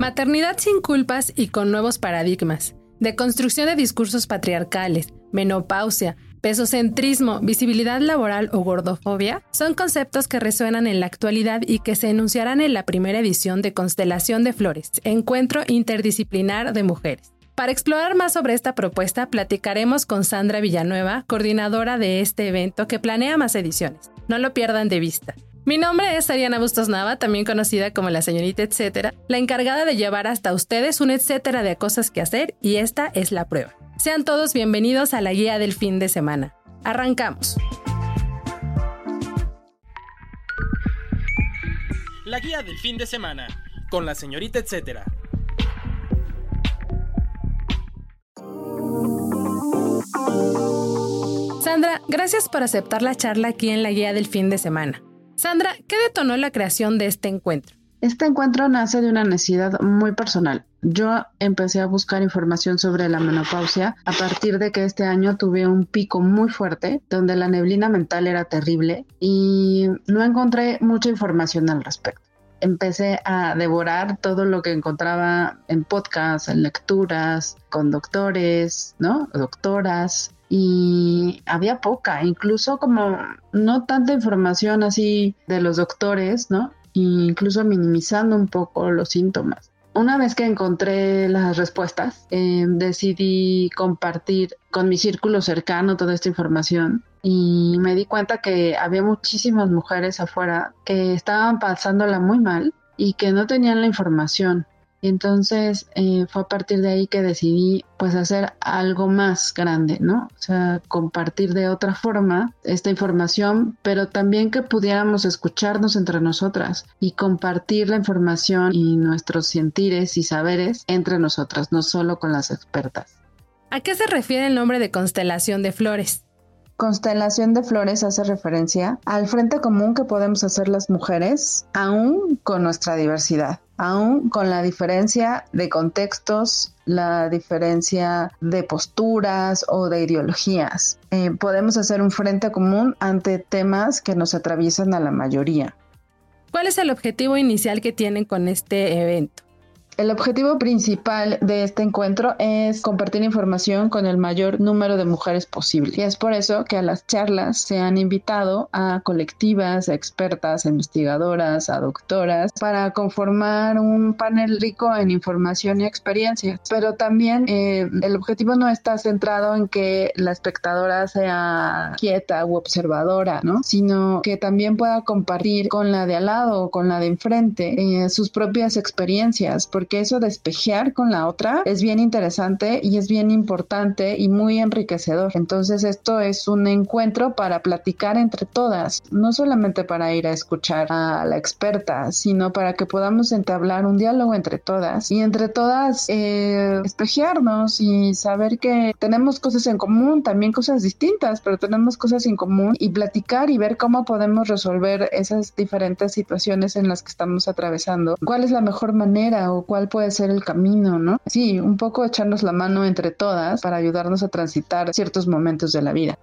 Maternidad sin culpas y con nuevos paradigmas. Deconstrucción de discursos patriarcales, menopausia, pesocentrismo, visibilidad laboral o gordofobia son conceptos que resuenan en la actualidad y que se enunciarán en la primera edición de Constelación de Flores, Encuentro Interdisciplinar de Mujeres. Para explorar más sobre esta propuesta, platicaremos con Sandra Villanueva, coordinadora de este evento que planea más ediciones. No lo pierdan de vista. Mi nombre es Ariana Bustos Nava, también conocida como la señorita etcétera, la encargada de llevar hasta ustedes un etcétera de cosas que hacer y esta es la prueba. Sean todos bienvenidos a la guía del fin de semana. Arrancamos. La guía del fin de semana con la señorita etcétera. Sandra, gracias por aceptar la charla aquí en la guía del fin de semana. Sandra, ¿qué detonó la creación de este encuentro? Este encuentro nace de una necesidad muy personal. Yo empecé a buscar información sobre la menopausia a partir de que este año tuve un pico muy fuerte donde la neblina mental era terrible y no encontré mucha información al respecto. Empecé a devorar todo lo que encontraba en podcasts, en lecturas, con doctores, ¿no? Doctoras, y había poca, incluso como no tanta información así de los doctores, ¿no? incluso minimizando un poco los síntomas. Una vez que encontré las respuestas, eh, decidí compartir con mi círculo cercano toda esta información y me di cuenta que había muchísimas mujeres afuera que estaban pasándola muy mal y que no tenían la información y entonces eh, fue a partir de ahí que decidí pues hacer algo más grande, ¿no? O sea, compartir de otra forma esta información, pero también que pudiéramos escucharnos entre nosotras y compartir la información y nuestros sentires y saberes entre nosotras, no solo con las expertas. ¿A qué se refiere el nombre de constelación de flores? Constelación de flores hace referencia al frente común que podemos hacer las mujeres, aún con nuestra diversidad, aún con la diferencia de contextos, la diferencia de posturas o de ideologías. Eh, podemos hacer un frente común ante temas que nos atraviesan a la mayoría. ¿Cuál es el objetivo inicial que tienen con este evento? El objetivo principal de este encuentro es compartir información con el mayor número de mujeres posible. Y es por eso que a las charlas se han invitado a colectivas, a expertas, a investigadoras, a doctoras, para conformar un panel rico en información y experiencia. Pero también eh, el objetivo no está centrado en que la espectadora sea quieta u observadora, ¿no? Sino que también pueda compartir con la de al lado o con la de enfrente eh, sus propias experiencias porque eso de espejear con la otra es bien interesante y es bien importante y muy enriquecedor. Entonces esto es un encuentro para platicar entre todas, no solamente para ir a escuchar a la experta, sino para que podamos entablar un diálogo entre todas y entre todas eh, espejearnos y saber que tenemos cosas en común, también cosas distintas, pero tenemos cosas en común y platicar y ver cómo podemos resolver esas diferentes situaciones en las que estamos atravesando. ¿Cuál es la mejor manera o cuál puede ser el camino, ¿no? Sí, un poco echarnos la mano entre todas para ayudarnos a transitar ciertos momentos de la vida.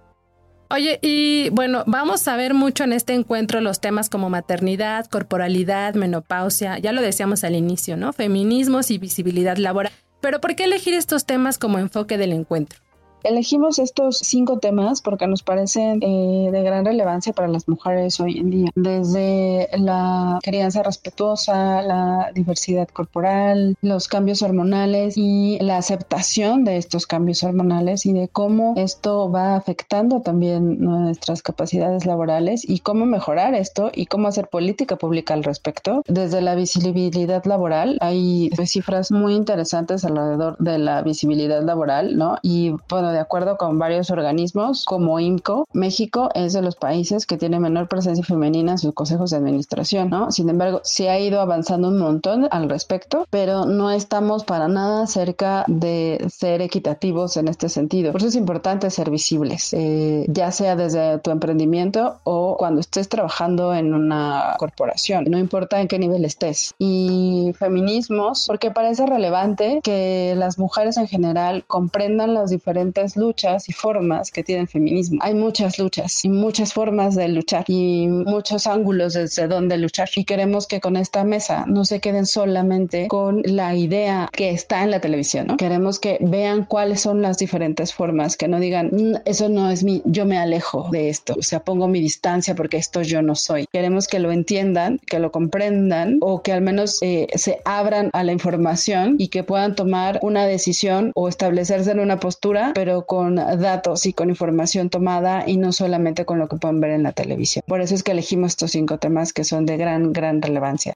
Oye, y bueno, vamos a ver mucho en este encuentro los temas como maternidad, corporalidad, menopausia, ya lo decíamos al inicio, ¿no? Feminismos y visibilidad laboral. Pero ¿por qué elegir estos temas como enfoque del encuentro? Elegimos estos cinco temas porque nos parecen eh, de gran relevancia para las mujeres hoy en día, desde la crianza respetuosa, la diversidad corporal, los cambios hormonales y la aceptación de estos cambios hormonales y de cómo esto va afectando también nuestras capacidades laborales y cómo mejorar esto y cómo hacer política pública al respecto. Desde la visibilidad laboral hay cifras muy interesantes alrededor de la visibilidad laboral, ¿no? Y bueno, de acuerdo con varios organismos como IMCO, México es de los países que tiene menor presencia femenina en sus consejos de administración, ¿no? Sin embargo, se ha ido avanzando un montón al respecto, pero no estamos para nada cerca de ser equitativos en este sentido. Por eso es importante ser visibles, eh, ya sea desde tu emprendimiento o cuando estés trabajando en una corporación, no importa en qué nivel estés. Y feminismos, porque parece relevante que las mujeres en general comprendan las diferentes luchas y formas que tiene el feminismo. Hay muchas luchas y muchas formas de luchar y muchos ángulos desde donde luchar. Y queremos que con esta mesa no se queden solamente con la idea que está en la televisión, ¿no? Queremos que vean cuáles son las diferentes formas, que no digan, mm, eso no es mi, yo me alejo de esto, o sea, pongo mi distancia porque esto yo no soy. Queremos que lo entiendan, que lo comprendan o que al menos eh, se abran a la información y que puedan tomar una decisión o establecerse en una postura, pero con datos y con información tomada y no solamente con lo que pueden ver en la televisión. Por eso es que elegimos estos cinco temas que son de gran, gran relevancia.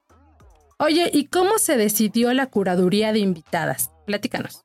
Oye, ¿y cómo se decidió la curaduría de invitadas? Platícanos.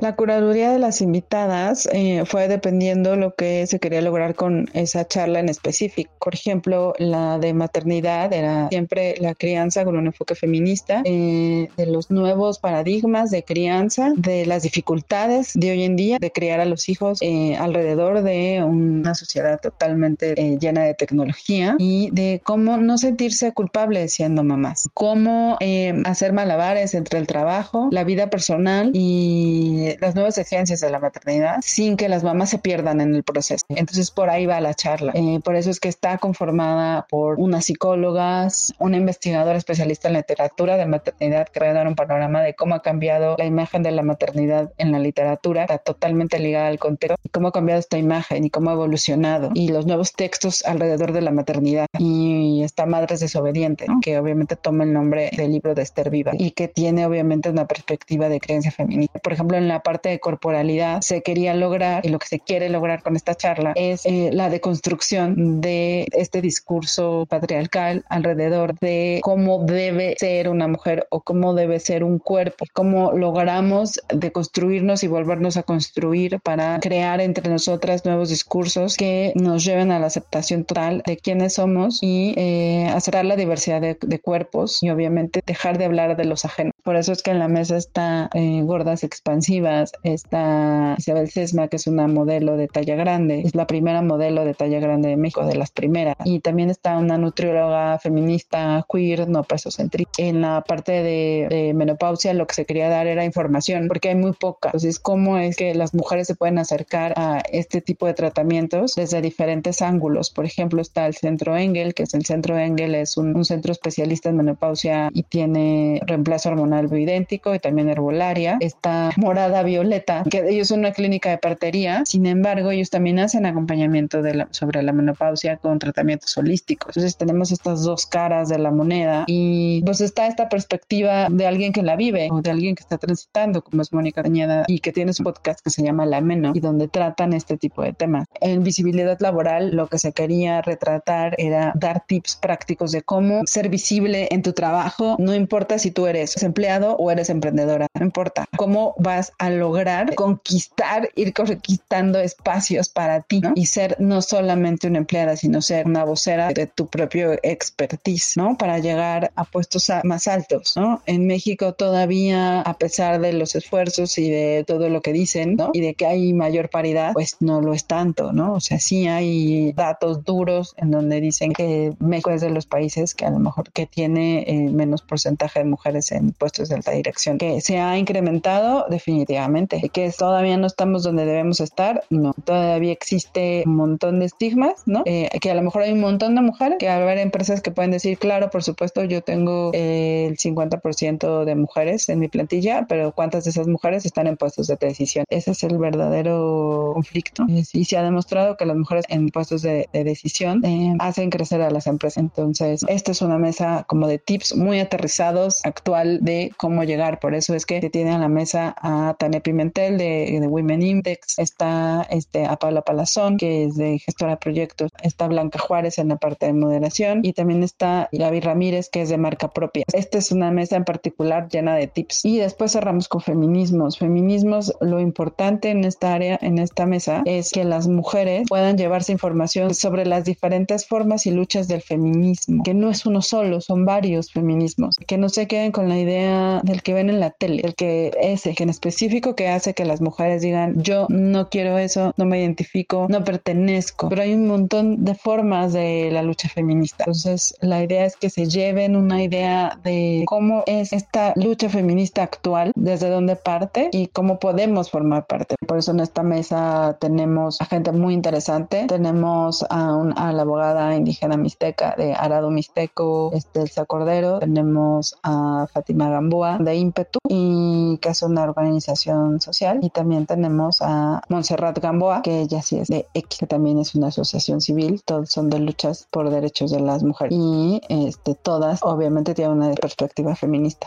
La curaduría de las invitadas eh, fue dependiendo lo que se quería lograr con esa charla en específico. Por ejemplo, la de maternidad era siempre la crianza con un enfoque feminista, eh, de los nuevos paradigmas de crianza, de las dificultades de hoy en día de criar a los hijos eh, alrededor de una sociedad totalmente llena de tecnología y de cómo no sentirse culpable siendo mamás, cómo hacer malabares entre el trabajo, la vida personal y las nuevas exigencias de la maternidad sin que las mamás se pierdan en el proceso. Entonces por ahí va la charla. Eh, por eso es que está conformada por unas psicólogas, una investigadora especialista en literatura de maternidad que va a dar un panorama de cómo ha cambiado la imagen de la maternidad en la literatura, está totalmente ligada al contexto, y cómo ha cambiado esta imagen y cómo ha evolucionado y los nuevos textos alrededor de la maternidad. Y está Madres Desobedientes, que obviamente toma el nombre del libro de Esther Viva y que tiene obviamente una perspectiva de creencia feminista. Por ejemplo, en la parte de corporalidad se quería lograr y lo que se quiere lograr con esta charla es eh, la deconstrucción de este discurso patriarcal alrededor de cómo debe ser una mujer o cómo debe ser un cuerpo, cómo logramos deconstruirnos y volvernos a construir para crear entre nosotras nuevos discursos que nos lleven a la aceptación total de quiénes somos y eh, aceptar la diversidad de, cuerpos y obviamente dejar de hablar de los ajenos. Por eso es que en la mesa está eh, Gordas Expansivas Está Isabel Sesma, que es una modelo de talla grande, es la primera modelo de talla grande de México, de las primeras. Y también está una nutrióloga feminista queer, no pesocentrista. En la parte de, menopausia lo que se quería dar era información, porque hay muy poca. Entonces, ¿cómo es que las mujeres se pueden acercar a este tipo de tratamientos desde diferentes ángulos? Por ejemplo, está el Centro Engel, que es el Centro Engel, es un centro especialista en menopausia y tiene reemplazo hormonal bioidéntico y también herbolaria. Está Morada Violeta, que ellos son una clínica de partería, sin embargo, ellos también hacen acompañamiento de sobre la menopausia con tratamientos holísticos. Entonces tenemos estas dos caras de la moneda y pues está esta perspectiva de alguien que la vive o de alguien que está transitando, como es Mónica Cañeda, y que tiene su podcast que se llama La Meno y donde tratan este tipo de temas. En visibilidad laboral, lo que se quería retratar era dar tips prácticos de cómo ser visible en tu trabajo, no importa si tú eres empleado o eres emprendedora, no importa cómo vas a lograr conquistar, ir conquistando espacios para ti y ser no solamente una empleada, sino ser una vocera de tu propio expertise, ¿no? Para llegar a puestos más altos, ¿no? En México todavía, a pesar de los esfuerzos y de todo lo que dicen, ¿no? Y de que hay mayor paridad, pues no lo es tanto, ¿no? O sea, sí hay datos duros en donde dicen que México es de los países que a lo mejor que tiene eh, menos porcentaje de mujeres en puestos de alta dirección, que se ha incrementado definitivamente que todavía no estamos donde debemos estar, no, todavía existe un montón de estigmas, ¿no? Eh, que a lo mejor hay un montón de mujeres, que va a haber empresas que pueden decir, claro, por supuesto, yo tengo el 50% de mujeres en mi plantilla, pero ¿cuántas de esas mujeres están en puestos de decisión? Ese es el verdadero conflicto. Y se ha demostrado que las mujeres en puestos de, decisión eh, hacen crecer a las empresas. Entonces, esta es una mesa como de tips muy aterrizados actual de cómo llegar. Por eso es que se tiene a la mesa a Tania Pimentel de, de, Women Index, está este, a Paula Palazón, que es de gestora de proyectos, está Blanca Juárez en la parte de moderación y también está Gaby Ramírez, que es de marca propia. Esta es una mesa en particular llena de tips. Y después cerramos con feminismos. Feminismos, lo importante en esta área, en esta mesa, es que las mujeres puedan llevarse información sobre las diferentes formas y luchas del feminismo, que no es uno solo, son varios feminismos, que no se queden con la idea del que ven en la tele, el que ese, que en específico que hace que las mujeres digan, yo no quiero eso, no me identifico, no pertenezco, pero hay un montón de formas de la lucha feminista. Entonces, la idea es que se lleven una idea de cómo es esta lucha feminista actual, desde dónde parte y cómo podemos formar parte. Por eso en esta mesa tenemos a gente muy interesante. Tenemos a, a la abogada indígena mixteca de Arado Mixteco, Estelsa Cordero. Tenemos a Fátima Gamboa de Ímpetu y que es una organización social. Y también tenemos a Montserrat Gamboa, que ella sí es de X, que también es una asociación civil. Todos son de luchas por derechos de las mujeres. Y este, todas obviamente tienen una perspectiva feminista.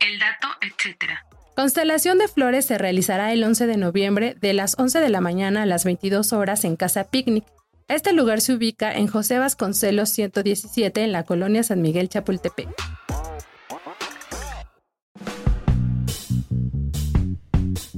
El dato, etcétera. Constelación de Flores se realizará el 11 de noviembre de las 11 de la mañana a las 22 horas en Casa Picnic. Este lugar se ubica en José Vasconcelos 117 en la colonia San Miguel Chapultepec.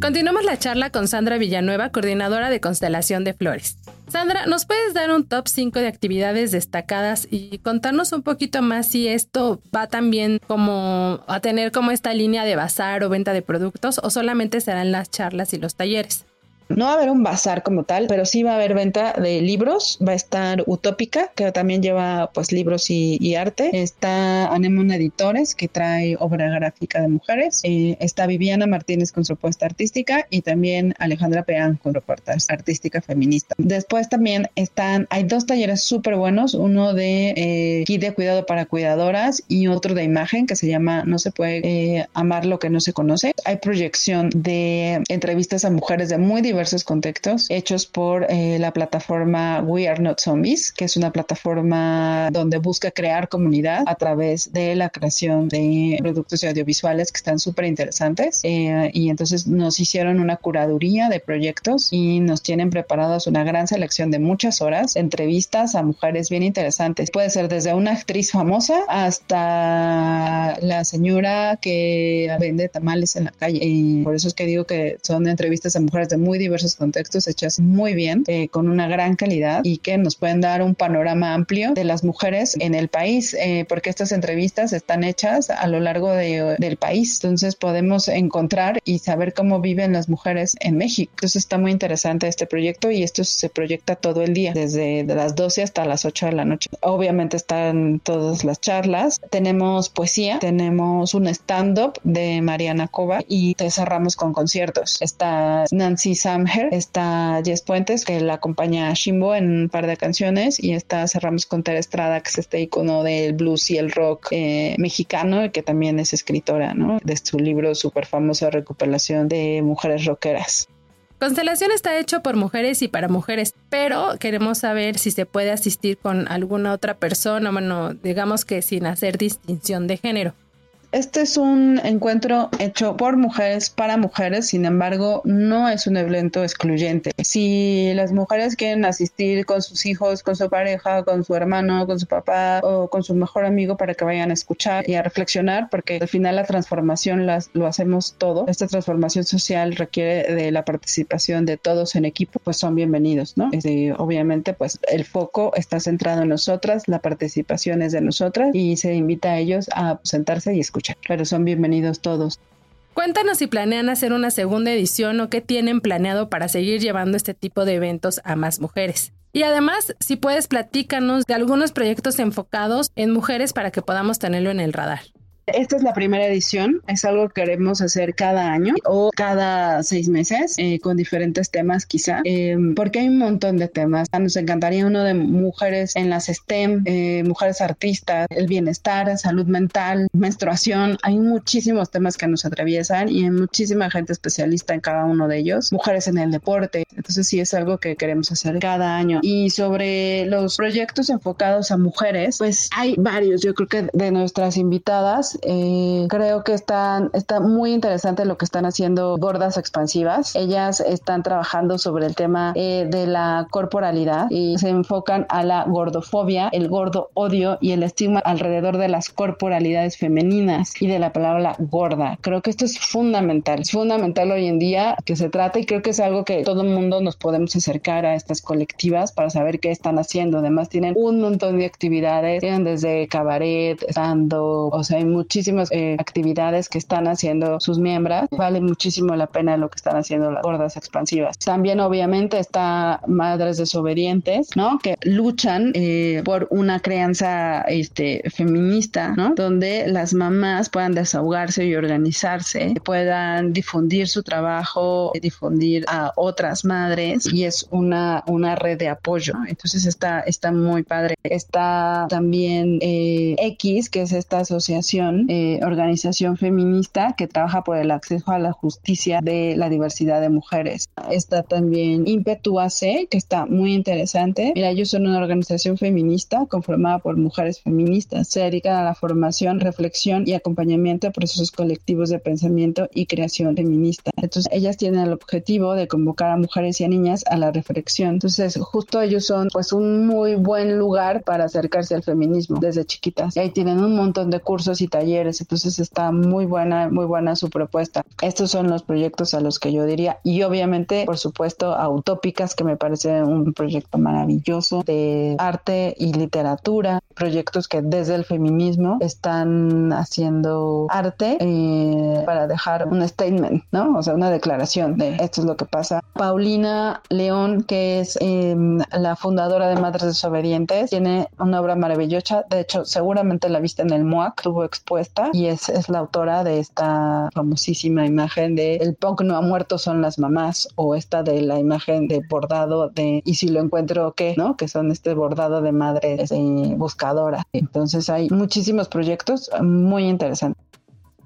Continuamos la charla con Sandra Villanueva, coordinadora de Constelación de Flores. Sandra, ¿nos puedes dar un top 5 de actividades destacadas y contarnos un poquito más si esto va también como a tener como esta línea de bazar o venta de productos o solamente serán las charlas y los talleres? No va a haber un bazar como tal, pero sí va a haber venta de libros. Va a estar Utópica, que también lleva pues libros y, arte. Está Anemon Editores, que trae obra gráfica de mujeres. Eh, está Viviana Martínez con su propuesta artística y también Alejandra Peán con propuesta artística feminista. Después también están, hay dos talleres súper buenos, uno de eh, kit de cuidado para cuidadoras y otro de imagen que se llama No se puede eh, amar lo que no se conoce. Hay proyección de entrevistas a mujeres de muy diversos diversos contextos hechos por eh, la plataforma We Are Not Zombies, que es una plataforma donde busca crear comunidad a través de la creación de productos audiovisuales que están súper interesantes. Eh, y entonces nos hicieron una curaduría de proyectos y nos tienen preparados una gran selección de muchas horas, entrevistas a mujeres bien interesantes. Puede ser desde una actriz famosa hasta la señora que vende tamales en la calle. Y por eso es que digo que son entrevistas a mujeres de muy diversos diversos contextos hechas muy bien, eh, con una gran calidad y que nos pueden dar un panorama amplio de las mujeres en el país, eh, porque estas entrevistas están hechas a lo largo del país. Entonces podemos encontrar y saber cómo viven las mujeres en México. Entonces está muy interesante este proyecto y esto se proyecta todo el día, desde las 12 hasta las 8 de la noche. Obviamente están todas las charlas. Tenemos poesía, tenemos un stand-up de Mariana Cova y te cerramos con conciertos. Está Nancy Sam está Jess Puentes, que la acompaña a Shimbo en un par de canciones, y está cerramos con Tere Estrada, que es este icono del blues y el rock eh, mexicano, que también es escritora, ¿no? De su libro súper famoso recuperación de mujeres rockeras. Constelación está hecho por mujeres y para mujeres, pero queremos saber si se puede asistir con alguna otra persona, bueno, digamos que sin hacer distinción de género. Este es un encuentro hecho por mujeres para mujeres, sin embargo, no es un evento excluyente. Si las mujeres quieren asistir con sus hijos, con su pareja, con su hermano, con su papá o con su mejor amigo para que vayan a escuchar y a reflexionar, porque al final la transformación lo hacemos todo. Esta transformación social requiere de la participación de todos en equipo, pues son bienvenidos, ¿no? Este, obviamente, pues el foco está centrado en nosotras, la participación es de nosotras y se invita a ellos a sentarse y escuchar pero son bienvenidos todos. Cuéntanos si planean hacer una segunda edición o qué tienen planeado para seguir llevando este tipo de eventos a más mujeres. Y además, si puedes, platícanos de algunos proyectos enfocados en mujeres para que podamos tenerlo en el radar. Esta es la primera edición, es algo que queremos hacer cada año o cada seis meses eh, con diferentes temas quizá, eh, porque hay un montón de temas. Nos encantaría uno de mujeres en las STEM, eh, mujeres artistas, el bienestar, salud mental, menstruación. Hay muchísimos temas que nos atraviesan y hay muchísima gente especialista en cada uno de ellos. Mujeres en el deporte. Entonces sí es algo que queremos hacer cada año. Y sobre los proyectos enfocados a mujeres, pues hay varios. Yo creo que de nuestras invitadas Eh, creo que están, está muy interesante lo que están haciendo gordas expansivas. Ellas están trabajando sobre el tema eh, de la corporalidad y se enfocan a la gordofobia, el gordo odio y el estigma alrededor de las corporalidades femeninas y de la palabra gorda. Creo que esto es fundamental. Es fundamental hoy en día que se trate y creo que es algo que todo el mundo nos podemos acercar a estas colectivas para saber qué están haciendo. Además tienen un montón de actividades, tienen desde cabaret, estando, o sea, hay muchísimas eh, actividades que están haciendo sus miembros. Vale muchísimo la pena lo que están haciendo las gordas expansivas. También obviamente está Madres Desobedientes, ¿no? Que luchan eh, por una crianza este, feminista, ¿no? Donde las mamás puedan desahogarse y organizarse, puedan difundir su trabajo, difundir a otras madres y es una, una red de apoyo. Entonces está, está muy padre. Está también eh, X, que es esta asociación, eh, organización feminista que trabaja por el acceso a la justicia de la diversidad de mujeres. Está también Impetuace, que está muy interesante. Mira, ellos son una organización feminista conformada por mujeres feministas. Se dedican a la formación, reflexión y acompañamiento de procesos colectivos de pensamiento y creación feminista. Entonces, ellas tienen el objetivo de convocar a mujeres y a niñas a la reflexión. Entonces, justo ellos son pues un muy buen lugar para acercarse al feminismo desde chiquitas. Y ahí tienen un montón de cursos y talleres. Entonces, está muy buena, muy buena su propuesta. Estos son los proyectos a los que yo diría. Y obviamente, por supuesto, a Utópicas, que me parece un proyecto maravilloso de arte y literatura. Proyectos que desde el feminismo están haciendo arte eh, para dejar un statement, ¿no? O sea, una declaración de esto es lo que pasa. Paulina León, que es em, la fundadora de Madres Desobedientes, tiene una obra maravillosa. De hecho, seguramente la viste en el MOAC, estuvo expuesta y es, es la autora de esta famosísima imagen de El punk no ha muerto, son las mamás, o esta de la imagen de bordado de Y si lo encuentro, ¿qué? ¿No? Que son este bordado de madres eh, buscadora. Entonces hay muchísimos proyectos muy interesantes.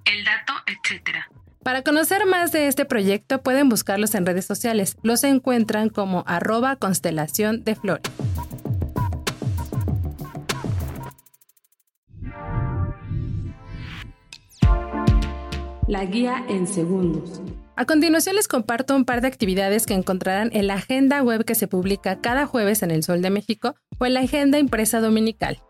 El dato, etcétera. Para conocer más de este proyecto pueden buscarlos en redes sociales. Los encuentran como arroba constelación de flores. La guía en segundos. A continuación les comparto un par de actividades que encontrarán en la agenda web que se publica cada jueves en el Sol de México o en la agenda impresa dominical.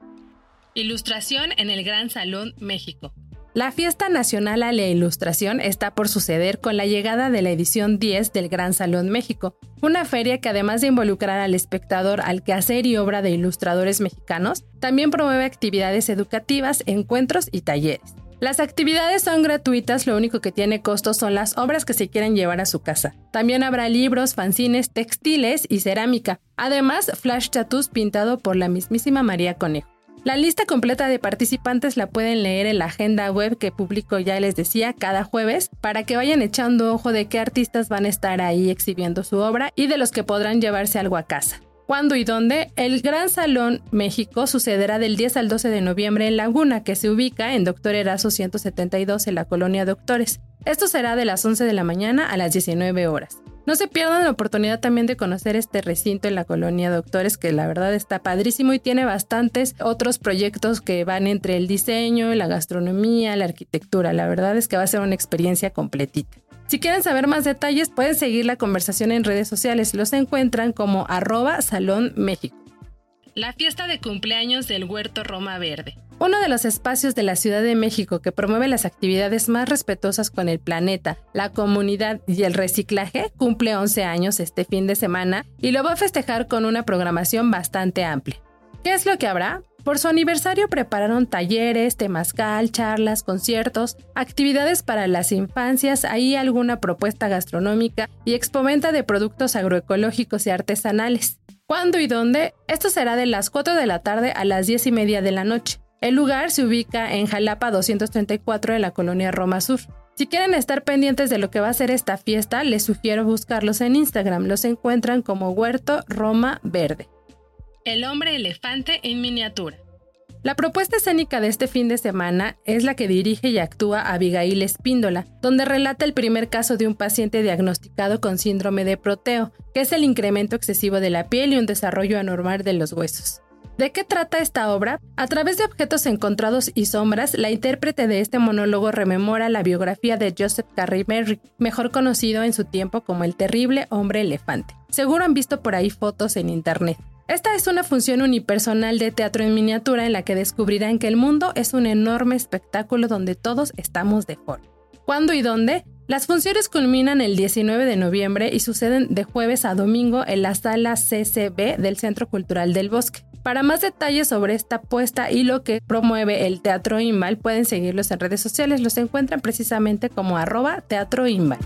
Ilustración en el Gran Salón México. La Fiesta Nacional a la Ilustración está por suceder con la llegada de la edición 10 del Gran Salón México, una feria que además de involucrar al espectador al quehacer y obra de ilustradores mexicanos, también promueve actividades educativas, encuentros y talleres. Las actividades son gratuitas, lo único que tiene costo son las obras que se quieren llevar a su casa. También habrá libros, fanzines, textiles y cerámica. Además, flash tattoos pintado por la mismísima María Conejo. La lista completa de participantes la pueden leer en la agenda web que publico ya les decía cada jueves para que vayan echando ojo de qué artistas van a estar ahí exhibiendo su obra y de los que podrán llevarse algo a casa. ¿Cuándo y dónde? El Gran Salón México sucederá del 10 al 12 de noviembre en Laguna, que se ubica en Doctor Erazo 172 en la colonia Doctores. Esto será de las 11 de la mañana a las 19 horas. No se pierdan la oportunidad también de conocer este recinto en la colonia Doctores, que la verdad está padrísimo y tiene bastantes otros proyectos que van entre el diseño, la gastronomía, la arquitectura. La verdad es que va a ser una experiencia completita. Si quieren saber más detalles, pueden seguir la conversación en redes sociales. Los encuentran como arroba Salón México. La fiesta de cumpleaños del Huerto Roma Verde. Uno de los espacios de la Ciudad de México que promueve las actividades más respetuosas con el planeta, la comunidad y el reciclaje cumple 11 años este fin de semana y lo va a festejar con una programación bastante amplia. ¿Qué es lo que habrá? Por su aniversario prepararon talleres, temazcal, charlas, conciertos, actividades para las infancias, ahí alguna propuesta gastronómica y expoventa de productos agroecológicos y artesanales. ¿Cuándo y dónde? Esto será de las 4 de la tarde a las 10 y media de la noche. El lugar se ubica en Jalapa 234 de la colonia Roma Sur. Si quieren estar pendientes de lo que va a ser esta fiesta, les sugiero buscarlos en Instagram. Los encuentran como Huerto Roma Verde. El hombre elefante en miniatura. La propuesta escénica de este fin de semana es la que dirige y actúa Abigail Espíndola, donde relata el primer caso de un paciente diagnosticado con síndrome de proteo, que es el incremento excesivo de la piel y un desarrollo anormal de los huesos. ¿De qué trata esta obra? A través de objetos encontrados y sombras, la intérprete de este monólogo rememora la biografía de Joseph Carey Merrick, mejor conocido en su tiempo como el terrible hombre elefante. Seguro han visto por ahí fotos en internet. Esta es una función unipersonal de teatro en miniatura en la que descubrirán que el mundo es un enorme espectáculo donde todos estamos de forma. ¿Cuándo y dónde? Las funciones culminan el 19 de noviembre y suceden de jueves a domingo en la sala CCB del Centro Cultural del Bosque. Para más detalles sobre esta puesta y lo que promueve el Teatro Imbal, pueden seguirlos en redes sociales. Los encuentran precisamente como arroba Teatro Imbal.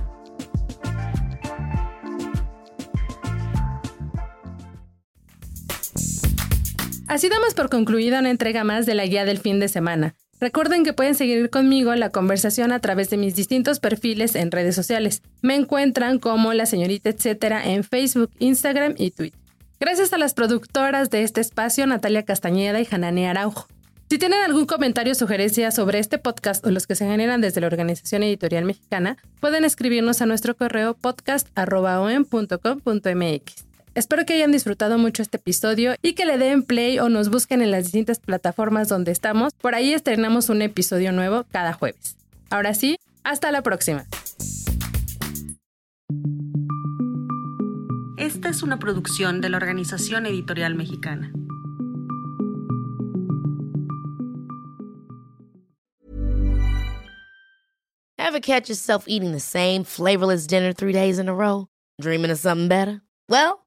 Así damos por concluida una entrega más de la guía del fin de semana. Recuerden que pueden seguir conmigo la conversación a través de mis distintos perfiles en redes sociales. Me encuentran como la señorita etcétera en Facebook, Instagram y Twitter. Gracias a las productoras de este espacio, Natalia Castañeda y Hanani Araujo. Si tienen algún comentario o sugerencia sobre este podcast o los que se generan desde la Organización Editorial Mexicana, pueden escribirnos a nuestro correo podcast.com.mx. Espero que hayan disfrutado mucho este episodio y que le den play o nos busquen en las distintas plataformas donde estamos. Por ahí estrenamos un episodio nuevo cada jueves. Ahora sí, hasta la próxima. Esta es una producción de la Organización Editorial Mexicana. Ever catch yourself eating the same flavorless dinner three days in a row? Dreaming of something better? Well,